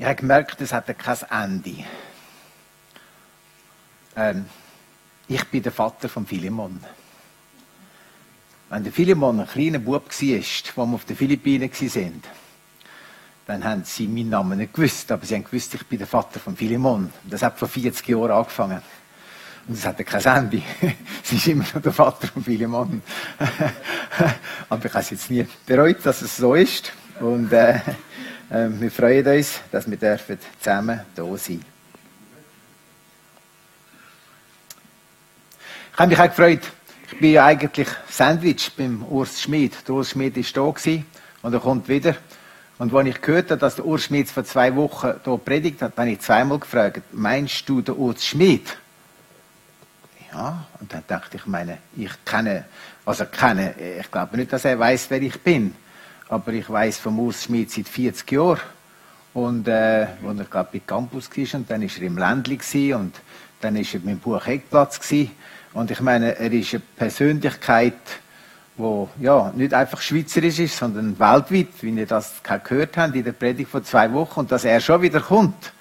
Ich habe gemerkt, es hat kein Ende. Ähm, ich bin der Vater von Philemon. Wenn der Philemon ein kleiner Bub war, wo wir auf den Philippinen waren, dann haben sie meinen Namen nicht gewusst, aber sie haben gewusst, ich bin der Vater von Philemon. Das hat vor 40 Jahren angefangen. Und es hatte kein Ende. sie ist immer noch der Vater von Philemon. aber ich habe es jetzt nie bereut, dass es so ist. Und äh, wir freuen uns, dass wir dürfen zusammen da sein Ich habe mich auch gefreut. Ich bin ja eigentlich Sandwich beim Urs Schmid. Der Urs Schmid war da und er kommt wieder. Und als ich gehört habe, dass der Urs Schmid vor zwei Wochen hier predigt hat, habe ich zweimal gefragt, meinst du den Urs Schmid? Ja, und dann dachte ich, meine, ich kenne, also kenne, ich glaube nicht, dass er weiß, wer ich bin. Aber ich weiß vom Urs Schmid seit 40 Jahren. Und, äh, wo er, glaube bei Campus war, und dann war er im Ländli und dann war er mit Buch Eckplatz gewesen. Und ich meine, er ist eine Persönlichkeit, wo ja nicht einfach schweizerisch ist, sondern weltweit, wie ihr das gehört habt in der Predigt vor zwei Wochen, und dass er schon wieder kommt.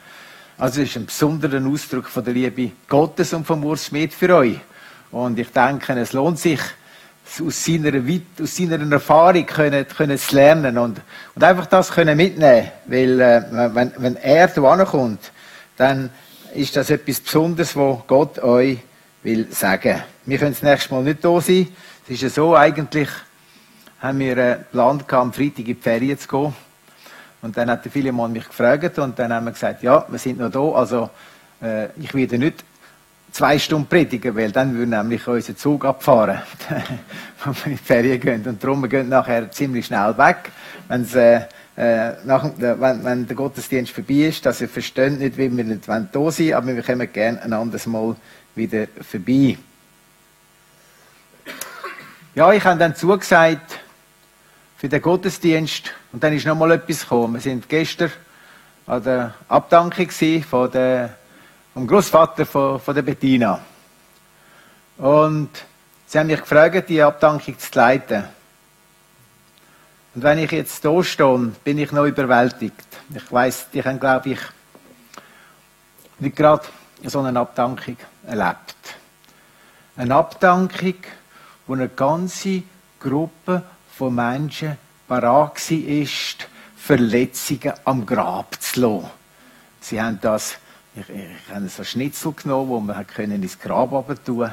Also es ist ein besonderer Ausdruck von der Liebe Gottes und vom Urs Schmidt für euch. Und ich denke, es lohnt sich, aus seiner, aus seiner Erfahrung können, können lernen und, und einfach das können mitnehmen. Weil, äh, wenn, wenn er da kommt, dann ist das etwas Besonderes, was Gott euch will sagen. Wir können das nächste Mal nicht da sein. Es ist ja so, eigentlich haben wir gehabt, am Freitag in die Ferien zu gehen. Und dann hat der Philemon mich gefragt und dann haben wir gesagt, ja, wir sind noch da, also äh, ich werde nicht zwei Stunden predigen, weil dann würde nämlich unser Zug abfahren, wenn wir in die Ferien gehen. Und darum, wir nachher ziemlich schnell weg, wenn's, äh, äh, nach, wenn, wenn der Gottesdienst vorbei ist, dass ihr versteht nicht, wie wir nicht da sind aber wir kommen gerne ein anderes Mal wieder vorbei. Ja, ich habe dann zugesagt für den Gottesdienst und dann ist noch mal etwas gekommen. Wir sind gestern an der Abdankung von der, vom Großvater von, von der Bettina. Und sie haben mich gefragt, die Abdankung zu leiten. Und wenn ich jetzt da stehe, bin ich noch überwältigt. Ich weiß, die haben, glaube ich, nicht gerade so eine Abdankung erlebt. Eine Abdankung, wo eine ganze Gruppe von Menschen bereit war, Verletzungen am Grab zu lassen. Sie haben das, ich, ich habe so Schnitzel genommen, wo man können ins Grab tun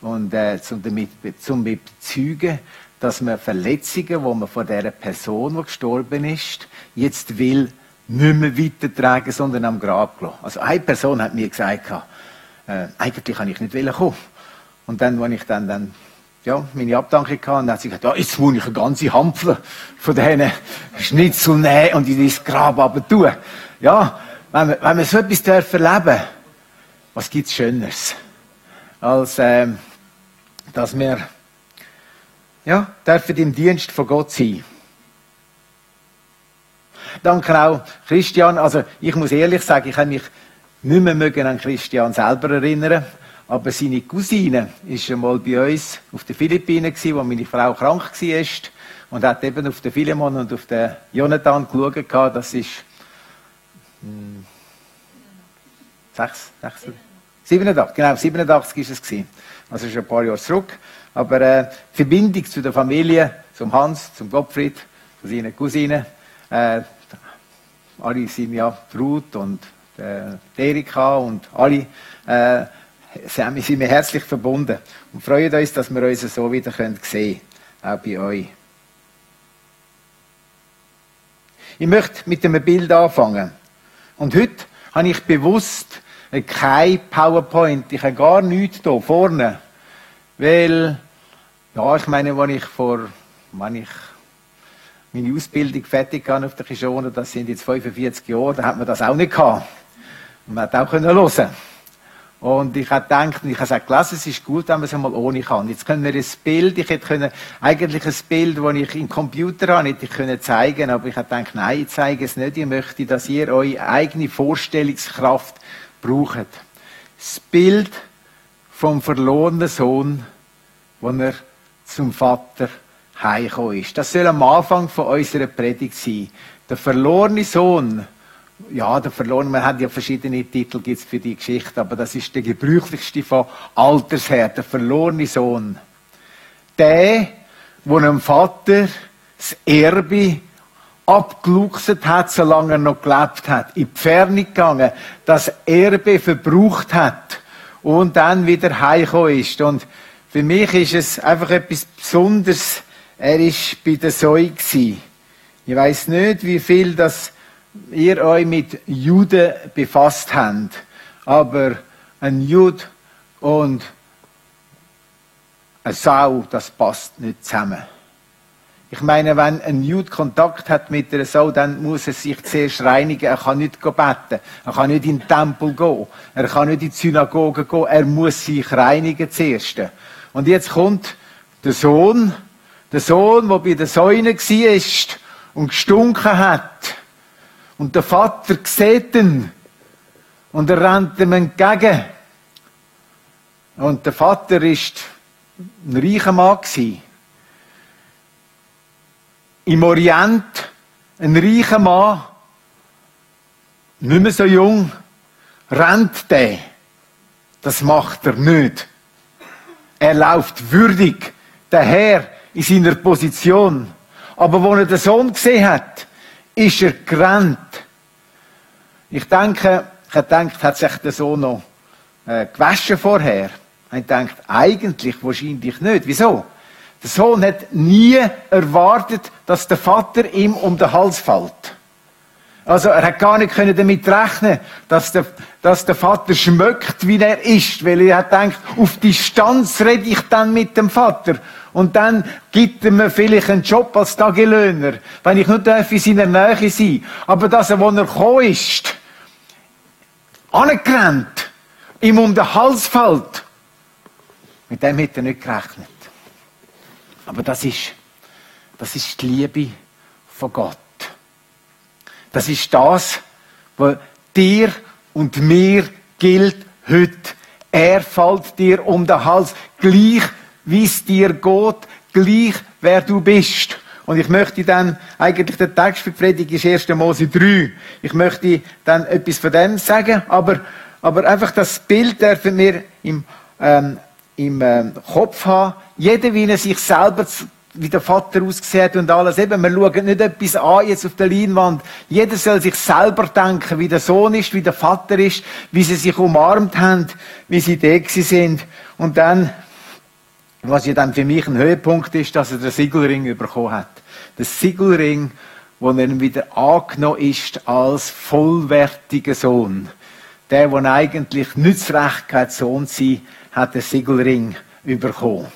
und äh, zum damit zum bezeugen, dass man Verletzungen, wo man von der Person, die gestorben ist, jetzt will nicht mehr weitertragen, sondern am Grab lassen. Also eine Person hat mir gesagt, äh, eigentlich kann ich nicht kommen. Und dann, als ich dann, dann ja, meine Abdankung hatte, dann hat sie gesagt, ja, jetzt muss ich eine ganze Hampfle von diesen Schnitzel nehmen und in das Grab aber tun. Ja, wenn wir, wenn wir so etwas dürfen erleben, was gibt's Schöneres? Als, ähm, dass wir, ja, dürfen im Dienst von Gott sein. Danke auch Christian. Also ich muss ehrlich sagen, ich habe mich nicht mehr mögen an Christian selber erinnern. Aber seine Cousine war schon mal bei uns auf den Philippinen, wo meine Frau krank war. Und hat eben auf den Philemon und auf den Jonathan geschaut. Das ist hm, sechs, sechs, 87, genau, 87 ist es gewesen. Also schon ein paar Jahre zurück. Aber äh, die Verbindung zu der Familie, zum Hans, zum Gottfried, zu seinen Cousinen, äh, alle sind ja Brut und äh, Erika und alle äh, sind wir herzlich verbunden und freuen uns, dass wir uns so wieder sehen können, auch bei euch. Ich möchte mit einem Bild anfangen. Und heute habe ich bewusst kein PowerPoint. Ich habe gar nichts hier vorne. Weil, ja, ich meine, wenn ich vor, wenn ich meine Ausbildung fertig habe auf der Kishone, das sind jetzt 45 Jahre, da hat man das auch nicht gehabt. Man hat auch können hören. Und ich habe gedacht, ich habe gelesen, es ist gut, wenn man es einmal ohne kann. Jetzt können wir ein Bild, ich hätte können, eigentlich ein Bild, das ich im Computer habe, hätte ich können zeigen, aber ich habe gedacht, nein, ich zeige es nicht. Ich möchte, dass ihr eure eigene Vorstellungskraft braucht. Das Bild vom verlorenen Sohn, wo er zum Vater heimgekommen ist. Das soll am Anfang von unserer Predigt sein. Der verlorene Sohn, ja, der verloren, man hat ja verschiedene Titel gibt's für die Geschichte, aber das ist der gebräuchlichste von Alters her, der verlorene Sohn. Der, wo einem Vater das Erbe abgeluchset hat, solange er noch gelebt hat, in die Ferne gegangen, das Erbe verbraucht hat und dann wieder heimgekommen ist. Und für mich ist es einfach etwas Besonderes. Er ist bei der Säue Ich weiß nicht, wie viel das ihr euch mit Juden befasst habt, aber ein Jud und eine Sau, das passt nicht zusammen. Ich meine, wenn ein Jude Kontakt hat mit einer Sau, dann muss er sich zuerst reinigen. Er kann nicht beten. Er kann nicht in den Tempel gehen. Er kann nicht in die Synagoge gehen. Er muss sich reinigen zuerst. Und jetzt kommt der Sohn, der Sohn, der bei der Säune war und gestunken hat. Und der Vater sieht ihn. Und er rennt ihm entgegen. Und der Vater ist ein reicher Mann. Im Orient ein reicher Mann, nicht mehr so jung, rennt der. Das macht er nicht. Er läuft würdig daher in seiner Position. Aber wo er den Sohn gesehen hat, ist er gerannt. Ich denke, ich habe gedacht, hat sich der Sohn noch äh, gewaschen vorher? Ich denkt, eigentlich wahrscheinlich nicht. Wieso? Der Sohn hat nie erwartet, dass der Vater ihm um den Hals fällt. Also er hat gar nicht können damit rechnen, dass der, dass der Vater schmeckt, wie er ist, weil er hat gedacht, auf Distanz rede ich dann mit dem Vater und dann gibt er mir vielleicht einen Job als Tagelöhner, wenn ich nur darf in seiner Nähe sein. Aber dass er, wo er gekommen ist, angerannt, ihm um den Hals fällt mit dem hat er nicht gerechnet. Aber das ist, das ist die Liebe von Gott. Das ist das, was dir und mir gilt heute. Er fällt dir um den Hals, gleich wie es dir geht, gleich wer du bist. Und ich möchte dann, eigentlich der Text für die Predigt ist 1. Mose 3. Ich möchte dann etwas von dem sagen, aber, aber einfach das Bild dürfen wir im ähm, im äh, Kopf haben. Jeder, wie er sich selber, wie der Vater aussieht und alles. Eben, wir schauen nicht etwas an jetzt auf der Leinwand. Jeder soll sich selber denken, wie der Sohn ist, wie der Vater ist, wie sie sich umarmt haben, wie sie da sind. Und dann, was ja dann für mich ein Höhepunkt ist, dass er den Siegelring bekommen hat. Der Siegelring, wo er wieder angenommen ist als vollwertiger Sohn. Der, der eigentlich nicht das Recht hat, Sohn zu sein, hat den Siegelring bekommen.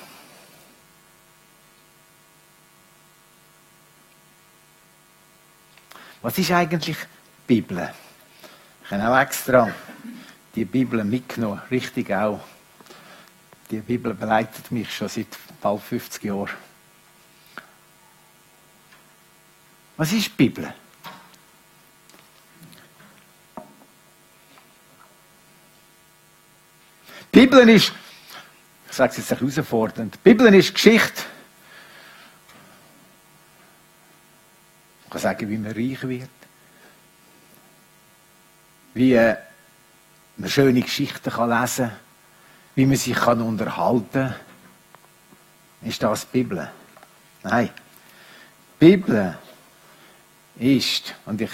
Was ist eigentlich die Bibel? Ich habe auch extra die Bibel mitgenommen, richtig auch. Die Bibel begleitet mich schon seit bald 50 Jahren. Was ist die Bibel? Die Bibel ist, ich sage es jetzt herausfordernd, die Bibel ist Geschichte. Ich kann sagen, wie man reich wird. Wie äh, man schöne Geschichten kann lesen kann. Wie man sich kann unterhalten kann. Ist das Bibel? Nein. Bibel ist, und ich,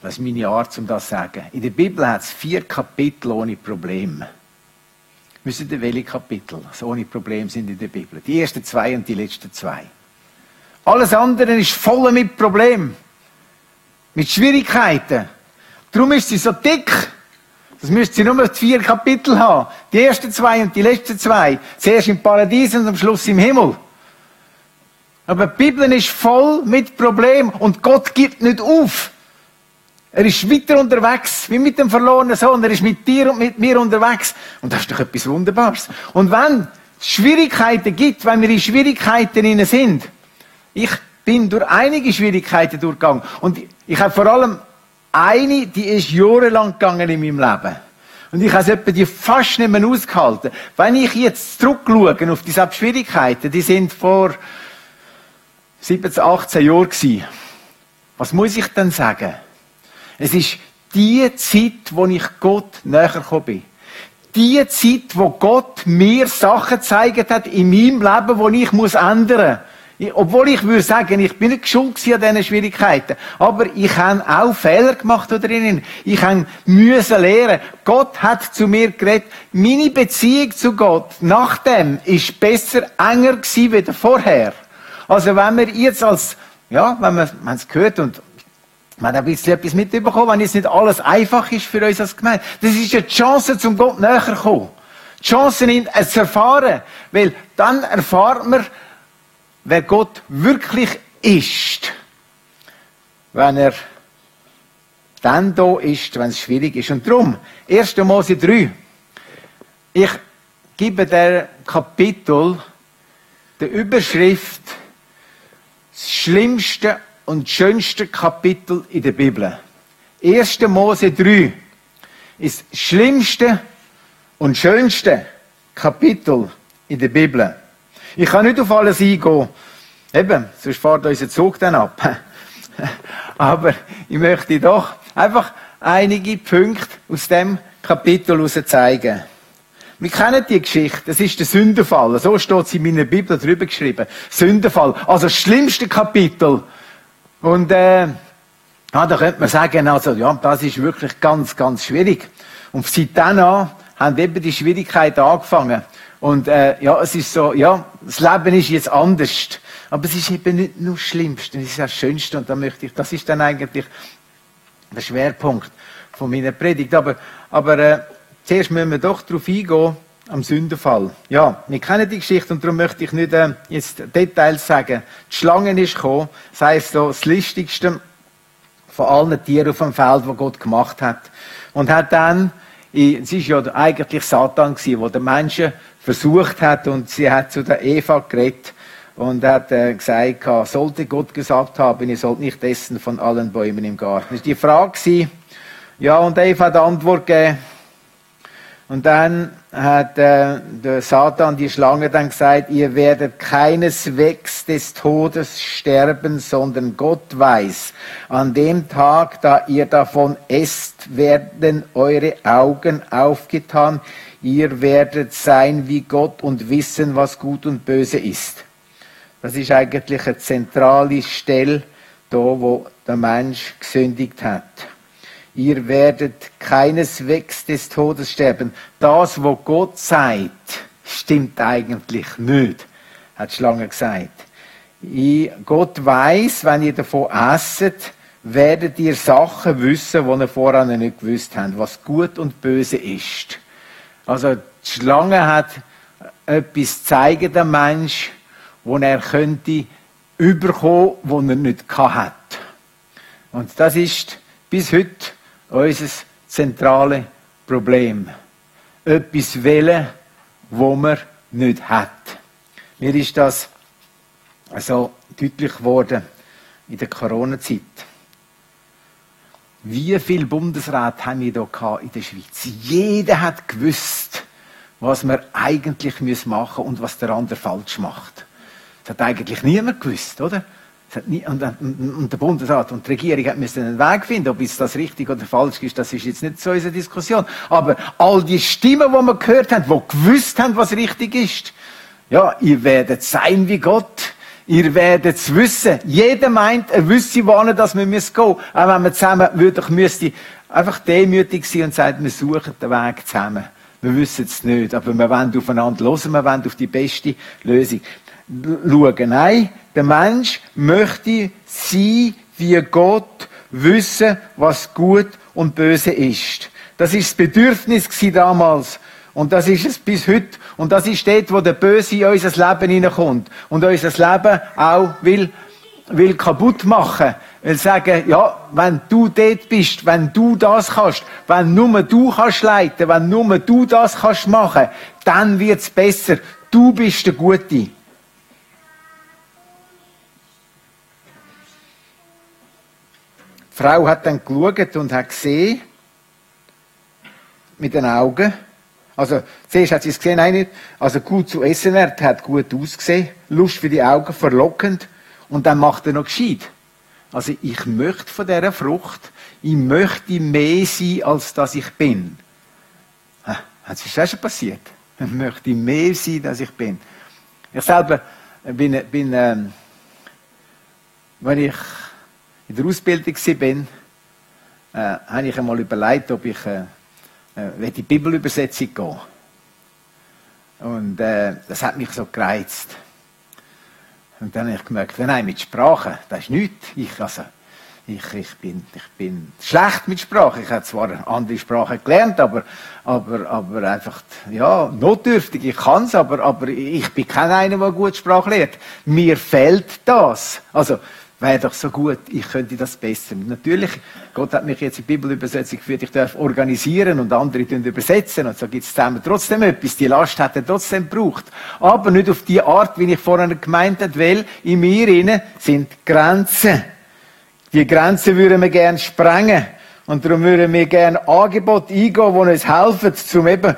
das ist meine Art, um das zu sagen, in der Bibel hat es vier Kapitel ohne Probleme. Wissen Sie, welche Kapitel so ohne Problem sind in der Bibel? Die ersten zwei und die letzten zwei. Alles andere ist voll mit Problemen. Mit Schwierigkeiten. Darum ist sie so dick. Das müsst ihr nur vier Kapitel haben. Die ersten zwei und die letzten zwei. Zuerst im Paradies und am Schluss im Himmel. Aber die Bibel ist voll mit Problemen und Gott gibt nicht auf. Er ist weiter unterwegs, wie mit dem verlorenen Sohn. Er ist mit dir und mit mir unterwegs. Und das ist doch etwas Wunderbares. Und wenn es Schwierigkeiten gibt, wenn wir in Schwierigkeiten sind, ich bin durch einige Schwierigkeiten durchgegangen. Und ich habe vor allem eine, die ist jahrelang gegangen in meinem Leben. Und ich habe etwa die fast nicht mehr ausgehalten. Wenn ich jetzt zurückschaue auf diese Schwierigkeiten, die sind vor 17, 18 Jahren gewesen. Was muss ich denn sagen? Es ist die Zeit, wo ich Gott näher gekommen bin. Die Zeit, wo Gott mir Sachen gezeigt hat in meinem Leben, wo ich ändern muss. Obwohl ich würde sagen, ich bin nicht schuld an diesen Schwierigkeiten. Aber ich habe auch Fehler gemacht da drinnen. Ich habe müssen lernen. Gott hat zu mir geredet. Meine Beziehung zu Gott nach dem ist besser, enger gewesen wie vorher. Also wenn wir jetzt als, ja, wenn man, man es gehört und wir haben ein bisschen etwas mitbekommen, wenn jetzt nicht alles einfach ist für uns als Gemeinde. Das ist eine Chance, zum Gott näher zu kommen. Die Chance, ihn zu erfahren. Weil dann erfahrt man, wer Gott wirklich ist. Wenn er dann da ist, wenn es schwierig ist. Und darum, 1. Mose 3. Ich gebe der Kapitel der Überschrift das schlimmste und schönste Kapitel in der Bibel. 1. Mose 3 ist das schlimmste und schönste Kapitel in der Bibel. Ich kann nicht auf alles eingehen. Eben, sonst fährt unser Zug dann ab. Aber ich möchte doch einfach einige Punkte aus dem Kapitel heraus zeigen. Wir kennen die Geschichte. Das ist der Sündenfall. So steht es in meiner Bibel drüber geschrieben. Sündenfall. Also das schlimmste Kapitel und äh, ja, da könnte man sagen, also ja, das ist wirklich ganz, ganz schwierig. Und seit dann an haben eben die Schwierigkeiten angefangen. Und äh, ja, es ist so, ja, das Leben ist jetzt anders. Aber es ist eben nicht nur das Schlimmste, es ist das Schönste. Und da möchte ich, das ist dann eigentlich der Schwerpunkt von meiner Predigt. Aber, aber äh, zuerst müssen wir doch darauf eingehen, am Sündenfall. Ja, wir kennen die Geschichte und darum möchte ich nicht äh, jetzt Details sagen. Die Schlange ist gekommen, das heisst so das listigste von allen Tieren auf dem Feld, wo Gott gemacht hat. Und hat dann, es ist ja eigentlich Satan gewesen, der den Menschen versucht hat und sie hat zu der Eva geredet und hat äh, gesagt, sollte Gott gesagt haben, ihr sollt nicht essen von allen Bäumen im Garten. Das war die Frage. Ja, und Eva hat Antwort gegeben, und dann hat äh, der Satan, die Schlange, dann gesagt, ihr werdet keineswegs des Todes sterben, sondern Gott weiß, an dem Tag, da ihr davon esst, werden eure Augen aufgetan, ihr werdet sein wie Gott und wissen, was gut und böse ist. Das ist eigentlich eine zentrale Stelle, da wo der Mensch gesündigt hat ihr werdet keineswegs des Todes sterben. Das, wo Gott sagt, stimmt eigentlich nicht, hat Schlange gesagt. Gott weiß, wenn ihr davon esset, werdet ihr Sachen wissen, die ihr vorher nicht gewusst habt, was gut und böse ist. Also die Schlange hat etwas zeigen dem Mensch, wo er könnte überkommen, wo er nicht hat. Und das ist bis heute unser zentrales Problem. Etwas wählen, wo man nicht hat. Mir ist das so deutlich geworden in der Corona-Zeit. Wie viele Bundesräte haben wir hier in der Schweiz? Jeder hat gewusst, was man eigentlich machen muss und was der andere falsch macht. Das hat eigentlich niemand gewusst, oder? Nie, und, und, der Bundesrat und die Regierung müssen einen Weg finden, ob es das richtig oder falsch ist, das ist jetzt nicht so unsere Diskussion. Aber all die Stimmen, die wir gehört haben, die gewusst haben, was richtig ist, ja, ihr werdet sein wie Gott. Ihr werdet es wissen. Jeder meint, er wüsste, wohin dass wir gehen müssen. Auch wenn wir zusammen würden, müsste einfach demütig sein und sagen, wir suchen den Weg zusammen. Wir wissen es nicht, aber wir wollen aufeinander hören, wir wollen auf die beste Lösung schauen. Nein, der Mensch möchte sein wie Gott, wissen, was gut und böse ist. Das ist das Bedürfnis damals. Und das ist es bis heute. Und das ist dort, wo der Böse in unser Leben hineinkommt. Und unser Leben auch will, will kaputt machen. Will sagen, ja, wenn du dort bist, wenn du das kannst, wenn nur du kannst leiten, wenn nur du das kannst machen, dann wird's besser. Du bist der Gute. Die Frau hat dann geschaut und hat gesehen, mit den Augen, also, zuerst hat sie es gesehen, nein, also gut zu essen, er hat gut ausgesehen, Lust für die Augen, verlockend, und dann macht er noch gescheit. Also ich möchte von dieser Frucht, ich möchte mehr sein, als dass ich bin. Das ist das schon passiert. Ich möchte mehr sein, als ich bin. Ich selber bin, bin ähm, wenn ich in der Ausbildung war, äh, habe ich einmal überlegt, ob ich äh, äh, die Bibelübersetzung gehen Und äh, das hat mich so gereizt. Und dann habe ich gemerkt, nein, mit Sprache, das ist nichts. Ich, also, ich, ich, bin, ich bin schlecht mit Sprache. Ich habe zwar andere Sprachen gelernt, aber, aber, aber einfach, ja, notdürftig. Ich kann es, aber, aber ich bin kein einer, der gut Sprache lernt. Mir fehlt das. Also, wäre doch so gut, ich könnte das besser. Natürlich, Gott hat mich jetzt in die Bibelübersetzung geführt, ich darf organisieren und andere übersetzen und so gibt es zusammen trotzdem etwas. Die Last hat er trotzdem gebraucht. Aber nicht auf die Art, wie ich vorher gemeint habe, weil in mir innen sind Grenzen. Die Grenzen würden wir gerne sprengen. Und darum würden wir gerne Angebote eingehen, die uns helfen, zum eben,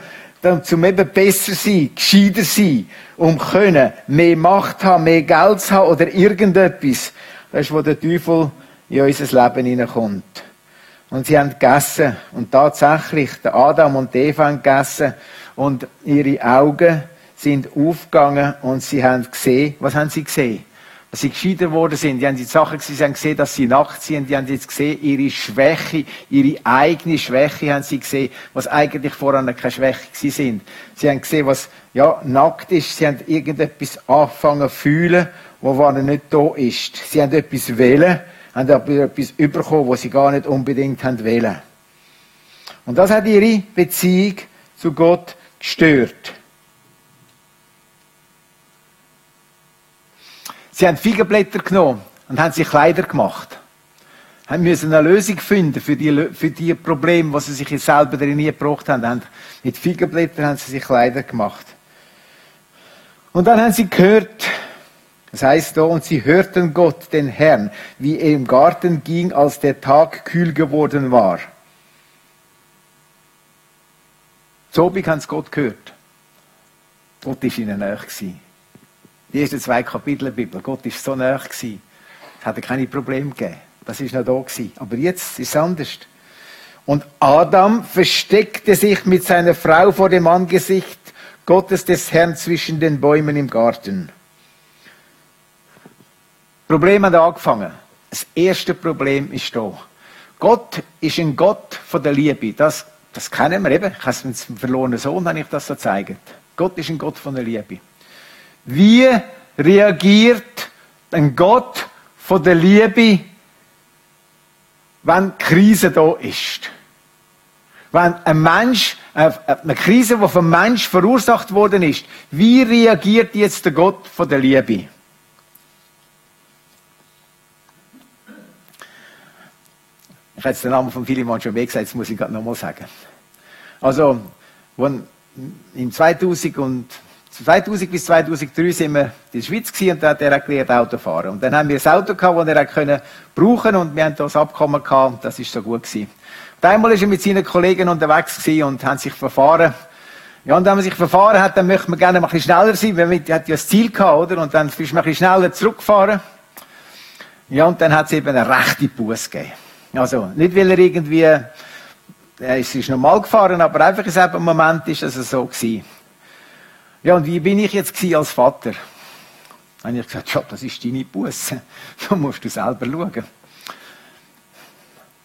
zum eben besser sein, gescheiter sein, um können, mehr Macht haben, mehr Geld zu haben oder irgendetwas. Das ist, wo der Teufel in unser Leben hineinkommt. Und sie haben gegessen. Und tatsächlich, der Adam und Eva haben gegessen. Und ihre Augen sind aufgegangen und sie haben gesehen, was haben sie gesehen? Dass sie gescheiter geworden sind. Die haben die Sachen gesehen, sie haben gesehen, dass sie nackt sind. Die haben jetzt gesehen, ihre Schwäche, ihre eigene Schwäche haben sie gesehen, was eigentlich vorher keine Schwäche gewesen sind. Sie haben gesehen, was, ja, nackt ist. Sie haben irgendetwas angefangen zu fühlen wo vorne nicht da ist. Sie haben etwas wählen, haben aber etwas bekommen, was sie gar nicht unbedingt haben wählen. Und das hat ihre Beziehung zu Gott gestört. Sie haben Feigenblätter genommen und haben sich Kleider gemacht. Haben müssen eine Lösung finden für die, für die Probleme, was sie sich selber darin nie gebracht haben. Mit Feigenblättern haben sie sich Kleider gemacht. Und dann haben sie gehört, das heißt und sie hörten Gott, den Herrn, wie er im Garten ging, als der Tag kühl geworden war. So habe ich Gott gehört. Gott ist ihnen nahe. Die ersten zwei Kapitel der Bibel. Gott ist so nahe. Es hatte keine Probleme gegeben. Das ist noch da gewesen. Aber jetzt ist es anders. Und Adam versteckte sich mit seiner Frau vor dem Angesicht Gottes des Herrn zwischen den Bäumen im Garten. Problem hat angefangen. Das erste Problem ist da. Gott ist ein Gott von der Liebe. Das, das kennen wir eben. Ich habe es mit dem verlorenen Sohn, habe ich das so gezeigt. Gott ist ein Gott von der Liebe. Wie reagiert ein Gott von der Liebe, wenn Krise da ist? Wenn ein Mensch, äh, eine Krise, die vom Mensch verursacht worden ist, wie reagiert jetzt der Gott von der Liebe? Ich habe jetzt den Namen von Philemon schon gesagt, jetzt muss ich gerade nochmal sagen. Also, im 2000 und 2000 bis 2003 sind wir in der Schweiz und da hat er gelernt Autofahren. Und dann haben wir ein Auto gehabt, das er können brauchen und wir haben das Abkommen gehabt und das ist so gut gewesen. Und einmal ist er mit seinen Kollegen unterwegs gewesen und haben sich verfahren. Ja, und wenn man sich verfahren hat, dann möchte man gerne ein bisschen schneller sein, weil man hat ja das Ziel gehabt, oder? Und dann ist man ein bisschen schneller zurückgefahren. Ja, und dann hat es eben eine rechte Buß gegeben. Also, nicht weil er irgendwie, er ist normal gefahren, aber einfach in diesem Moment ist es so gewesen. Ja, und wie bin ich jetzt als Vater? Dann habe ich gesagt, ja, das ist deine Buße. Da musst du selber schauen.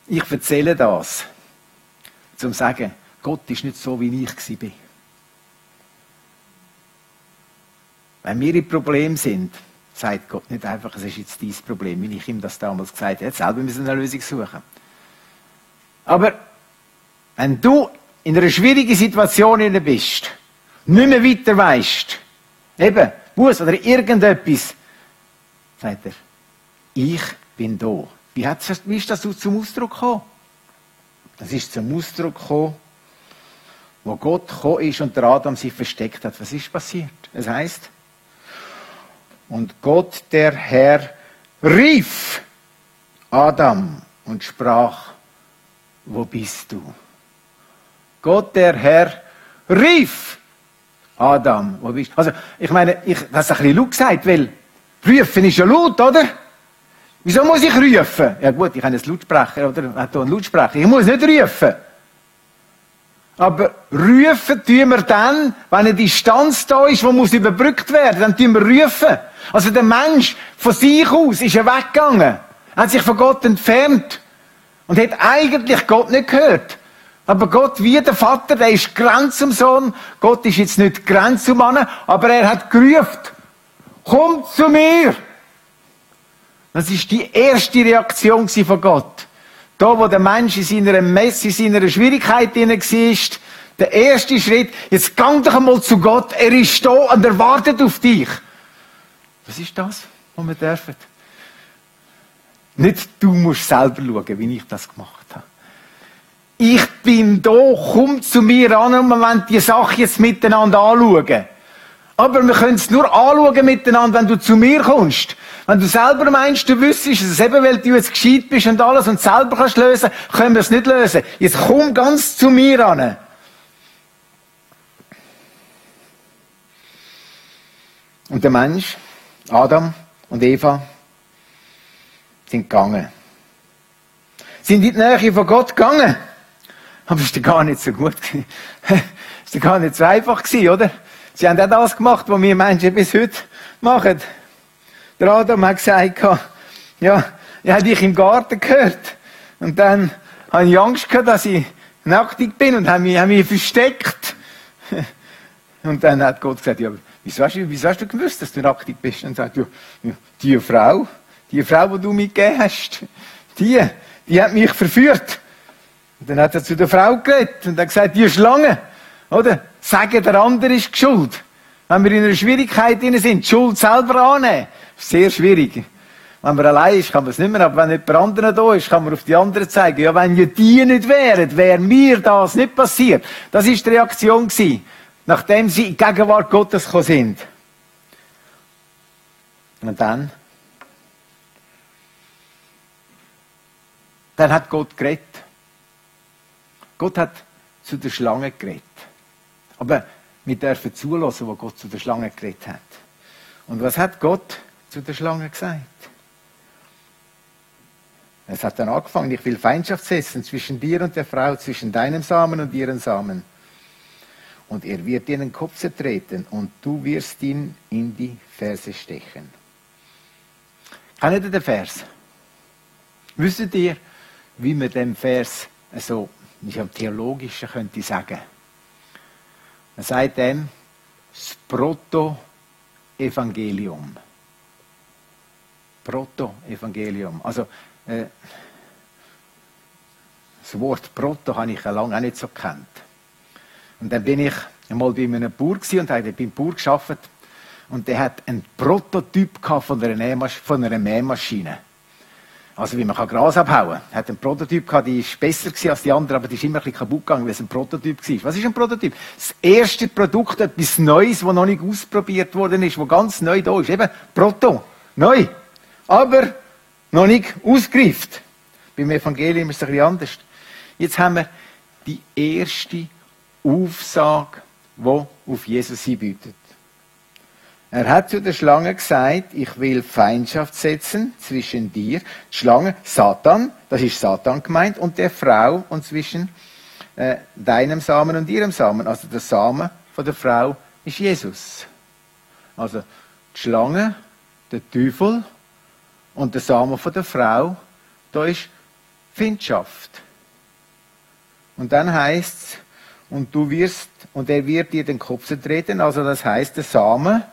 Ich erzähle das, zum zu sagen, Gott ist nicht so, wie ich war. Wenn wir in Problemen sind, sagt Gott nicht einfach, es ist jetzt dein Problem, wie ich ihm das damals gesagt habe. Er selber müssen eine Lösung suchen. Aber wenn du in einer schwierigen Situation bist, nicht mehr weiter weißt, eben, Buß oder irgendetwas, sagt er, ich bin da. Wie, hat, wie ist das zum Ausdruck gekommen? Das ist zum Ausdruck gekommen, wo Gott gekommen ist und der Adam sich versteckt hat. Was ist passiert? Es heißt, und Gott, der Herr, rief Adam und sprach, wo bist du? Gott, der Herr, rief Adam, wo bist du? Also, ich meine, ich, das ist ein bisschen laut gesagt, weil rufen ist ja laut, oder? Wieso muss ich rufen? Ja gut, ich habe einen Lautsprecher oder hat hier einen Lautsprecher. Ich muss nicht rufen. Aber rufen tun wir dann, wenn eine Distanz da ist, die muss überbrückt werden, dann tun wir rufen. Also der Mensch von sich aus ist er weggegangen, hat sich von Gott entfernt und hat eigentlich Gott nicht gehört. Aber Gott, wie der Vater, der ist Grenz zum Sohn. Gott ist jetzt nicht Grenz zum Mann, aber er hat gerufen. Komm zu mir! Das ist die erste Reaktion von Gott. Da, wo der Mensch in seiner Messe, in seiner Schwierigkeit drin war, der erste Schritt, jetzt gang doch einmal zu Gott, er ist da und er wartet auf dich. Was ist das, was wir dürfen? Nicht du musst selber schauen, wie ich das gemacht habe. Ich bin da, komm zu mir an und wir wollen die Sache jetzt miteinander anschauen. Aber wir können es nur anschauen miteinander, wenn du zu mir kommst. Wenn du selber meinst, du wüsstest es, eben weil du jetzt gescheit bist und alles und selber kannst lösen, können wir es nicht lösen. Jetzt komm ganz zu mir an. Und der Mensch, Adam und Eva, sind gegangen. Sind in die Nähe von Gott gegangen. Aber es war gar nicht so gut. Es war gar nicht so einfach oder? Sie haben auch das gemacht, was wir Menschen bis heute machen. Der Adam hat gesagt, ja, ich habe dich im Garten gehört. Und dann habe ich Angst gehabt, dass ich nacktig bin und habe mich, habe mich versteckt. Und dann hat Gott gesagt, ja, wieso hast, du, wieso hast du gewusst, dass du nacktig bist? Und sagt, ja, die Frau, die Frau, die du mitgegeben hast, die, die hat mich verführt. Und dann hat er zu der Frau geredet und hat gesagt, die Schlange, oder? Sagen, der andere ist schuld. Wenn wir in einer Schwierigkeit drin sind, die Schuld selber annehmen. Sehr schwierig. Wenn man allein ist, kann man es nicht mehr, aber wenn jemand anderer da ist, kann man auf die anderen zeigen. Ja, wenn ja die nicht wären, wäre mir das nicht passiert. Das ist die Reaktion gewesen, nachdem sie in Gegenwart Gottes gekommen sind. Und dann? Dann hat Gott geredet. Gott hat zu der Schlange geredet. Aber wir dürfen zulassen, was Gott zu der Schlange geredet hat. Und was hat Gott zu der Schlange gesagt? Es hat dann angefangen, ich will Feindschaft setzen zwischen dir und der Frau, zwischen deinem Samen und ihren Samen. Und er wird dir in den Kopf zertreten und du wirst ihn in die Ferse stechen. Kennt ihr den Vers? Wüsstet ihr, wie man den Vers so nicht am theologischen könnte sagen? Man sagt dem das Proto-Evangelium. Proto-Evangelium. Also, äh, das Wort Proto habe ich lange auch nicht so gekannt. Und dann bin ich einmal bei einem Bauer und habe beim Bauer gearbeitet. Und der hat einen Prototyp von einer Mähmaschine. Also wie man kann Gras abhauen kann. Hat einen Prototyp gehabt, die ist besser als die andere, aber die ist immer ein bisschen kaputt gegangen, weil es ein Prototyp war. Was ist ein Prototyp? Das erste Produkt, etwas Neues, das noch nicht ausprobiert worden ist, das ganz neu da ist. Eben Proto. Neu. Aber noch nicht ausgereift. Beim Evangelium ist es ein bisschen anders. Jetzt haben wir die erste Aufsage, die auf Jesus hinbietet. Er hat zu der Schlange gesagt, ich will Feindschaft setzen zwischen dir, Schlange, Satan, das ist Satan gemeint, und der Frau und zwischen äh, deinem Samen und ihrem Samen. Also der Samen von der Frau ist Jesus. Also die Schlange, der Teufel und der Samen von der Frau, da ist Findschaft. Und dann heißt es, und du wirst, und er wird dir den Kopf zertreten, also das heißt, der Samen,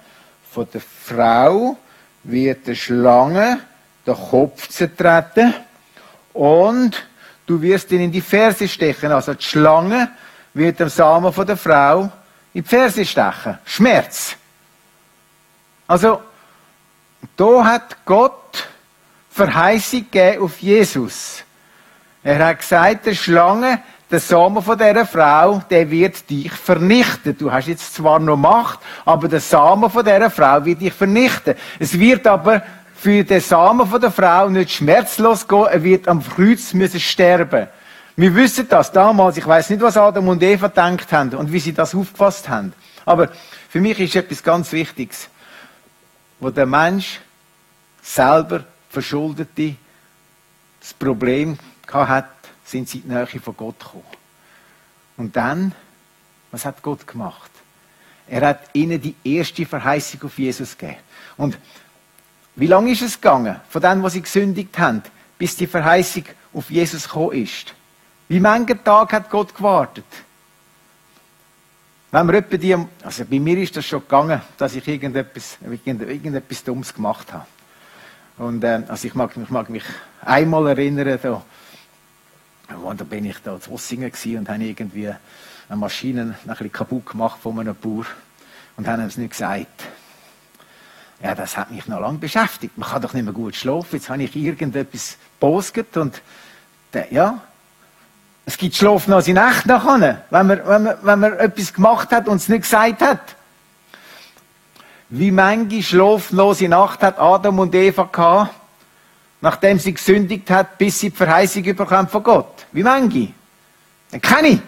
von der Frau wird der Schlange der Kopf zertreten und du wirst ihn in die Ferse stechen. Also die Schlange wird dem Samen von der Frau in die Ferse stechen. Schmerz. Also, da hat Gott Verheißung gegeben auf Jesus. Er hat gesagt, der Schlange der Samen von dieser Frau, der wird dich vernichten. Du hast jetzt zwar noch Macht, aber der Samen von dieser Frau wird dich vernichten. Es wird aber für den Samen von der Frau nicht schmerzlos gehen, er wird am Kreuz müssen sterben. Wir wissen das damals, ich weiß nicht, was Adam und Eva gedacht haben und wie sie das aufgefasst haben. Aber für mich ist etwas ganz Wichtiges, wo der Mensch selber Verschuldete das Problem hat, sind sie in die Nähe von Gott gekommen. Und dann, was hat Gott gemacht? Er hat ihnen die erste Verheißung auf Jesus gegeben. Und wie lange ist es gegangen, von dem, was sie gesündigt haben, bis die Verheißung auf Jesus gekommen ist? Wie manchen Tag hat Gott gewartet? Wenn wir etwa die, also bei mir ist das schon gegangen, dass ich irgendetwas, irgendetwas Dummes gemacht habe. Und äh, also ich mag, ich mag mich einmal erinnern, da, da bin ich da zu Ossingen und habe irgendwie eine Maschine ein bisschen kaputt gemacht von einem Bauer und haben es nicht gesagt. Ja, das hat mich noch lange beschäftigt. Man kann doch nicht mehr gut schlafen. Jetzt habe ich irgendetwas posget und der, ja, es gibt schlaflose Nächte nachher, wenn man, wenn, man, wenn man etwas gemacht hat und es nicht gesagt hat. Wie manche schlaflose Nacht hat Adam und Eva gehabt, nachdem sie gesündigt hat, bis sie die Verheißung bekommen von Gott? Wie manche? Dann kenne ich.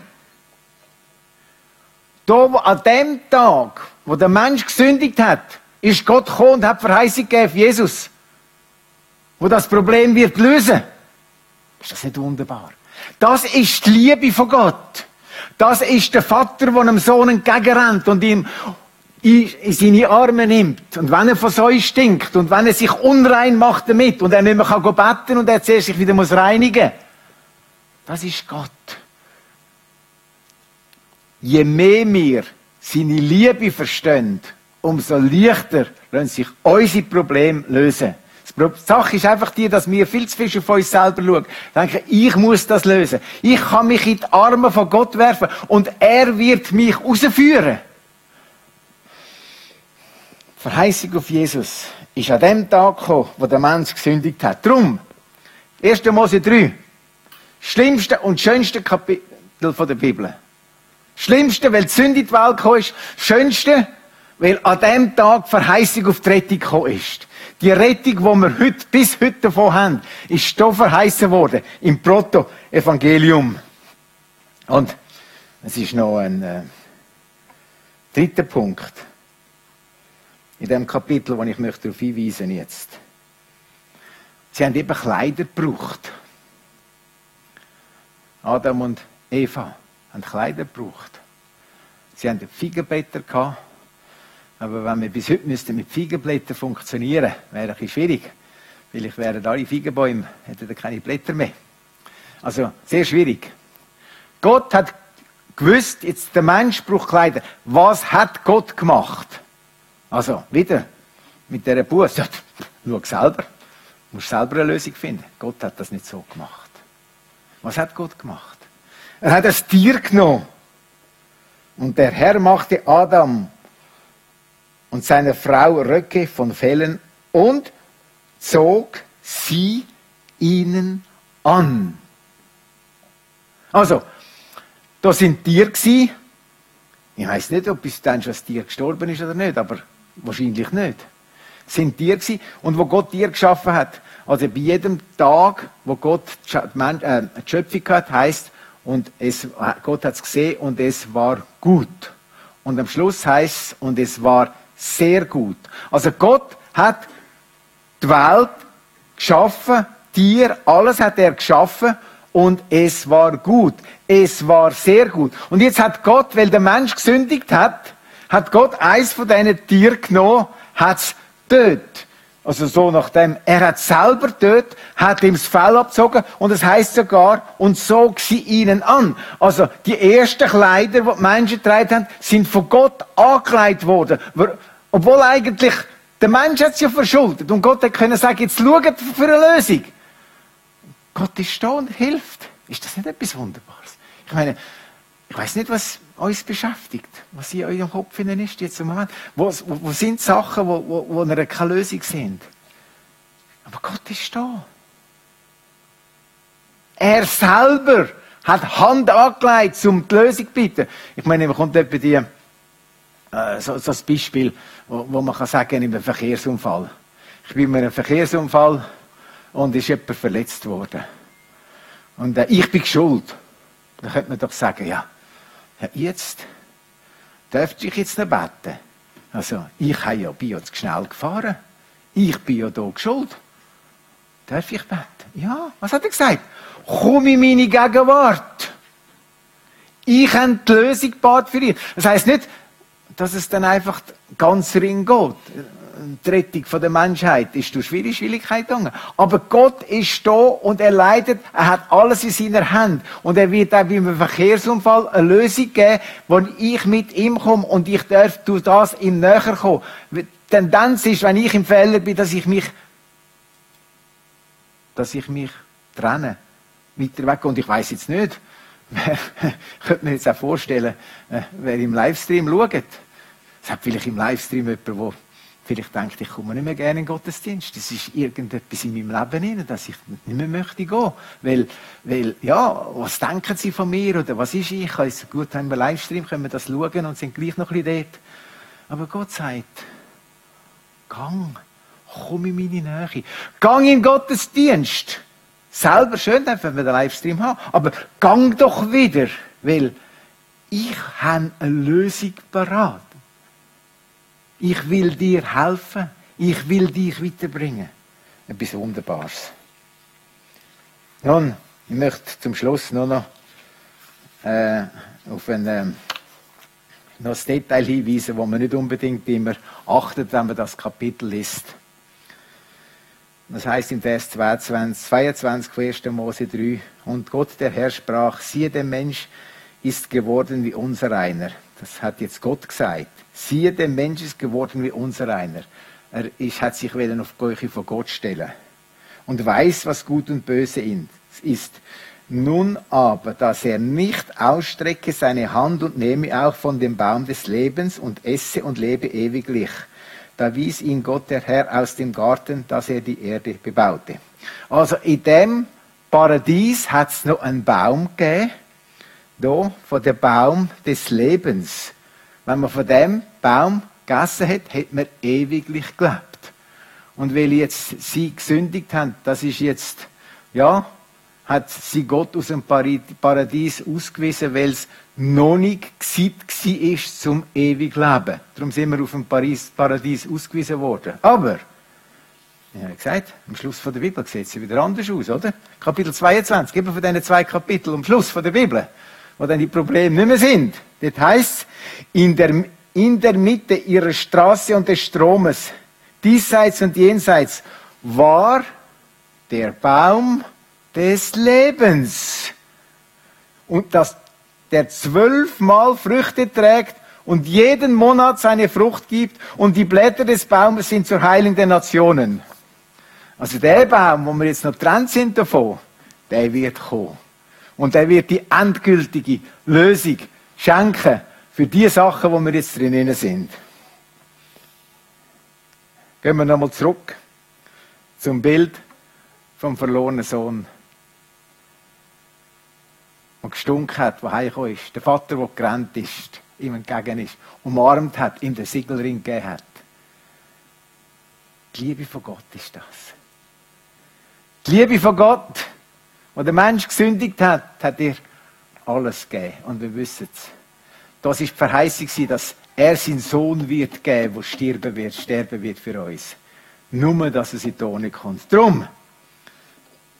Da, an dem Tag, wo der Mensch gesündigt hat, ist Gott gekommen und hat Verheißung gegeben, Jesus, wo das Problem wird lösen. Ist das nicht wunderbar? Das ist die Liebe von Gott. Das ist der Vater, der einem Sohn entgegenrennt und ihm in seine Arme nimmt. Und wenn er von so stinkt und wenn er sich unrein macht damit und er nicht mehr kann beten und er zuerst sich wieder muss reinigen das ist Gott. Je mehr wir seine Liebe verstehen, umso leichter lassen sich unsere Probleme lösen. Die Sache ist einfach die, dass wir viel zu viel auf uns selber schauen. Denken, ich muss das lösen. Ich kann mich in die Arme von Gott werfen und er wird mich rausführen. Verheißung auf Jesus ist an dem Tag gekommen, wo der Mensch gesündigt hat. Drum, 1. Mose 3, schlimmste und schönste Kapitel der Bibel. Schlimmste, weil die Sünde in die Welt gekommen ist. Schönste, weil an dem Tag Verheißung auf die Rettung gekommen ist. Die Rettung, die wir heute, bis heute davon haben, ist hier verheißen worden. Im Proto-Evangelium. Und es ist noch ein äh, dritter Punkt. In dem Kapitel, wo ich möchte darauf hinweisen jetzt. Sie haben eben Kleider gebraucht. Adam und Eva haben Kleider gebraucht. Sie haben Feigenblätter gehabt. Aber wenn wir bis heute müssten mit Feigenblättern funktionieren, wäre bisschen schwierig. Vielleicht wären alle Feigenbäume, hätten keine Blätter mehr. Also, sehr schwierig. Gott hat gewusst, jetzt der Mensch braucht Kleider. Was hat Gott gemacht? Also, wieder, mit dieser Buße. Schau selber. Du musst selber eine Lösung finden. Gott hat das nicht so gemacht. Was hat Gott gemacht? Er hat das Tier genommen. Und der Herr machte Adam und seiner Frau Röcke von Fellen und zog sie ihnen an. Also, da sind Tiere gewesen. Ich weiß nicht, ob bis dann schon das Tier gestorben ist oder nicht, aber wahrscheinlich nicht. Es sind Tiere gewesen. Und wo Gott Tiere geschaffen hat, also bei jedem Tag, wo Gott äh, die Schöpfung hat, heißt und es, Gott hat es gesehen und es war gut. Und am Schluss heißt es, und es war sehr gut. Also Gott hat die Welt geschaffen, Tier, alles hat er geschaffen und es war gut. Es war sehr gut. Und jetzt hat Gott, weil der Mensch gesündigt hat, hat Gott eins von diesen Tieren genommen, hat es tötet. Also so nachdem, er hat selber dort, hat ihm das Fell abgezogen und es heißt sogar, und zog sie ihnen an. Also die ersten Kleider, die die Menschen getragen haben, sind von Gott angekleidet worden. Obwohl eigentlich der Mensch hat es ja verschuldet und Gott hat können sagen, jetzt schaut für eine Lösung. Gott ist da und hilft. Ist das nicht etwas Wunderbares? Ich meine, ich weiß nicht, was uns beschäftigt, was in eurem Kopf ist jetzt im Moment. Wo, wo, wo sind Sachen, wo, wo, wo eine keine Lösung sind? Aber Gott ist da. Er selber hat Hand angelegt, um die Lösung zu bitten. Ich meine, man kommt etwa die, äh, so, so ein Beispiel, wo, wo man kann sagen, in einem Verkehrsunfall. Ich bin in einem Verkehrsunfall und ist jemand verletzt worden. Und äh, ich bin schuld. Da könnte man doch sagen, ja, ja, jetzt dürfte ich jetzt noch beten. Also, ich habe ja, bin ja zu schnell gefahren. Ich bin ja da schuld. darf ich beten? Ja, was hat er gesagt? Komm in meine Gegenwart. Ich habe die Lösung gebaut für dich. Das heißt nicht, dass es dann einfach ganz ring geht. Die Rettung der Menschheit ist durch viele Schwierigkeiten gegangen. Aber Gott ist da und er leidet, er hat alles in seiner Hand. Und er wird auch beim Verkehrsunfall eine Lösung geben, wo ich mit ihm komme und ich darf durch das ihm näher kommen. Die Tendenz ist, wenn ich im Fehler bin, dass ich mich, dass ich mich trenne. Weiter weg. Und ich weiß jetzt nicht, ich könnte mir jetzt auch vorstellen, äh, wer im Livestream schaut. Es hat vielleicht im Livestream jemand, der vielleicht denkt, ich komme nicht mehr gerne in den Gottesdienst. Das ist irgendetwas in meinem Leben drin, dass ich nicht mehr möchte gehen. Weil, weil, ja, was denken sie von mir oder was ist ich? Also gut, haben wir Livestream, können wir das schauen und sind gleich noch ein bisschen dort. Aber Gott sagt, gang, komm in meine Nähe. Gang in den Gottesdienst. Selber schön, wenn wir den Livestream haben. Aber gang doch wieder, weil ich habe eine Lösung parat. Ich will dir helfen. Ich will dich weiterbringen. Etwas Wunderbares. Nun, ich möchte zum Schluss nur noch äh, auf ein, äh, noch ein Detail hinweisen, wo man nicht unbedingt immer achtet, wenn man das Kapitel liest. Das heißt im Vers 22, 22, 1. Mose 3, und Gott der Herr sprach, siehe, der Mensch ist geworden wie unser einer. Das hat jetzt Gott gesagt. Siehe, der Mensch ist geworden wie unser einer. Er ist, hat sich wieder auf Geuche vor Gott stellen und weiß, was gut und böse ist. Nun aber, dass er nicht ausstrecke seine Hand und nehme auch von dem Baum des Lebens und esse und lebe ewiglich da wies ihn Gott der Herr aus dem Garten, dass er die Erde bebaute. Also in dem Paradies hat es noch einen Baum gegeben, da von dem Baum des Lebens. Wenn man von dem Baum gegessen hat, hat man ewiglich gelebt. Und weil jetzt sie gesündigt haben, das ist jetzt, ja, hat sie Gott aus dem Paradies ausgewiesen, weil es noch nicht Zeit war zum ewig Leben. Darum sind wir auf dem Paradies ausgewiesen worden. Aber, ich habe gesagt, am Schluss der Bibel sieht es wieder anders aus, oder? Kapitel 22, eben von diesen zwei Kapiteln am Schluss der Bibel, wo dann die Probleme nicht mehr sind. Das heißt, in der, in der Mitte ihrer Straße und des Stromes, diesseits und jenseits, war der Baum des Lebens. Und dass der zwölfmal Früchte trägt und jeden Monat seine Frucht gibt und die Blätter des Baumes sind zur Heilung der Nationen. Also der Baum, wo wir jetzt noch dran sind davon, der wird kommen. Und der wird die endgültige Lösung schenken für die Sachen, wo wir jetzt drinnen sind. Gehen wir nochmal zurück zum Bild vom verlorenen Sohn und gestunken hat, der heimgekommen ist. Der Vater, der gerannt ist, ihm entgegen ist, umarmt hat, ihm den Siegelring gegeben hat. Die Liebe von Gott ist das. Die Liebe von Gott, wo der Mensch gesündigt hat, hat er alles gegeben. Und wir wissen es. Das ist die Verheißung, dass er seinen Sohn wird geben, der sterben wird, sterben wird für uns. Nur, dass er in die Tone kommt. Drum,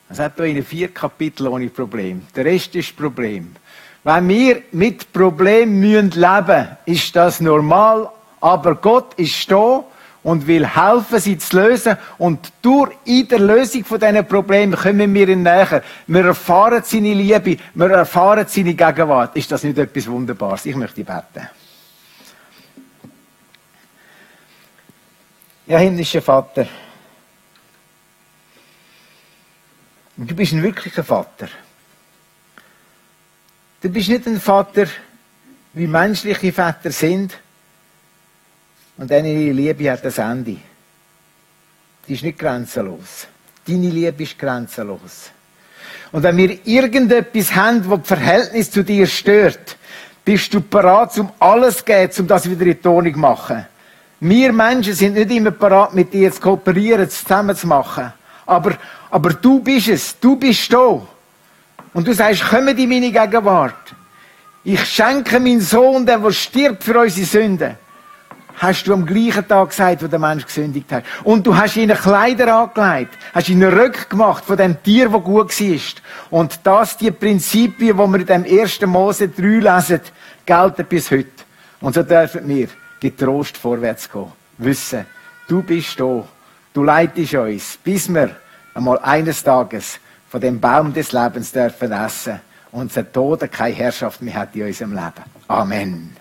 es hat hier in vier Kapitel ohne Problem. Der Rest ist Problem. Wenn wir mit Problemen leben müssen, ist das normal, aber Gott ist da und will helfen, sie zu lösen. Und durch in der Lösung von diesen Problemen kommen wir ihn näher. Wir erfahren seine Liebe, wir erfahren seine Gegenwart. Ist das nicht etwas Wunderbares? Ich möchte beten. Ja, himmlischer Vater. Du bist ein wirklicher Vater. Du bist nicht ein Vater, wie menschliche Väter sind. Und deine Liebe hat das Ende. Die ist nicht grenzenlos. Deine Liebe ist grenzenlos. Und wenn wir irgendetwas haben, das das Verhältnis zu dir stört, bist du bereit, um alles zu geben, um das wieder in Tonung zu machen. Wir Menschen sind nicht immer bereit, mit dir zu kooperieren, zusammen zu machen. Aber, aber du bist es, du bist da. Und du sagst, komm in meine Gegenwart. Ich schenke meinen Sohn, der, stirbt für unsere Sünden. Hast du am gleichen Tag gesagt, wo der Mensch gesündigt hat. Und du hast ihnen Kleider angelegt, hast ihnen Rück gemacht von dem Tier, wo gut war. Und das, die Prinzipien, die wir in dem 1. Mose 3 lesen, gelten bis heute. Und so dürfen wir getrost vorwärts gehen. Wissen, du bist da. Du leitest uns, bis wir einmal eines Tages von dem Baum des Lebens dürfen essen unser Tod keine Herrschaft mehr hat in unserem Leben. Amen.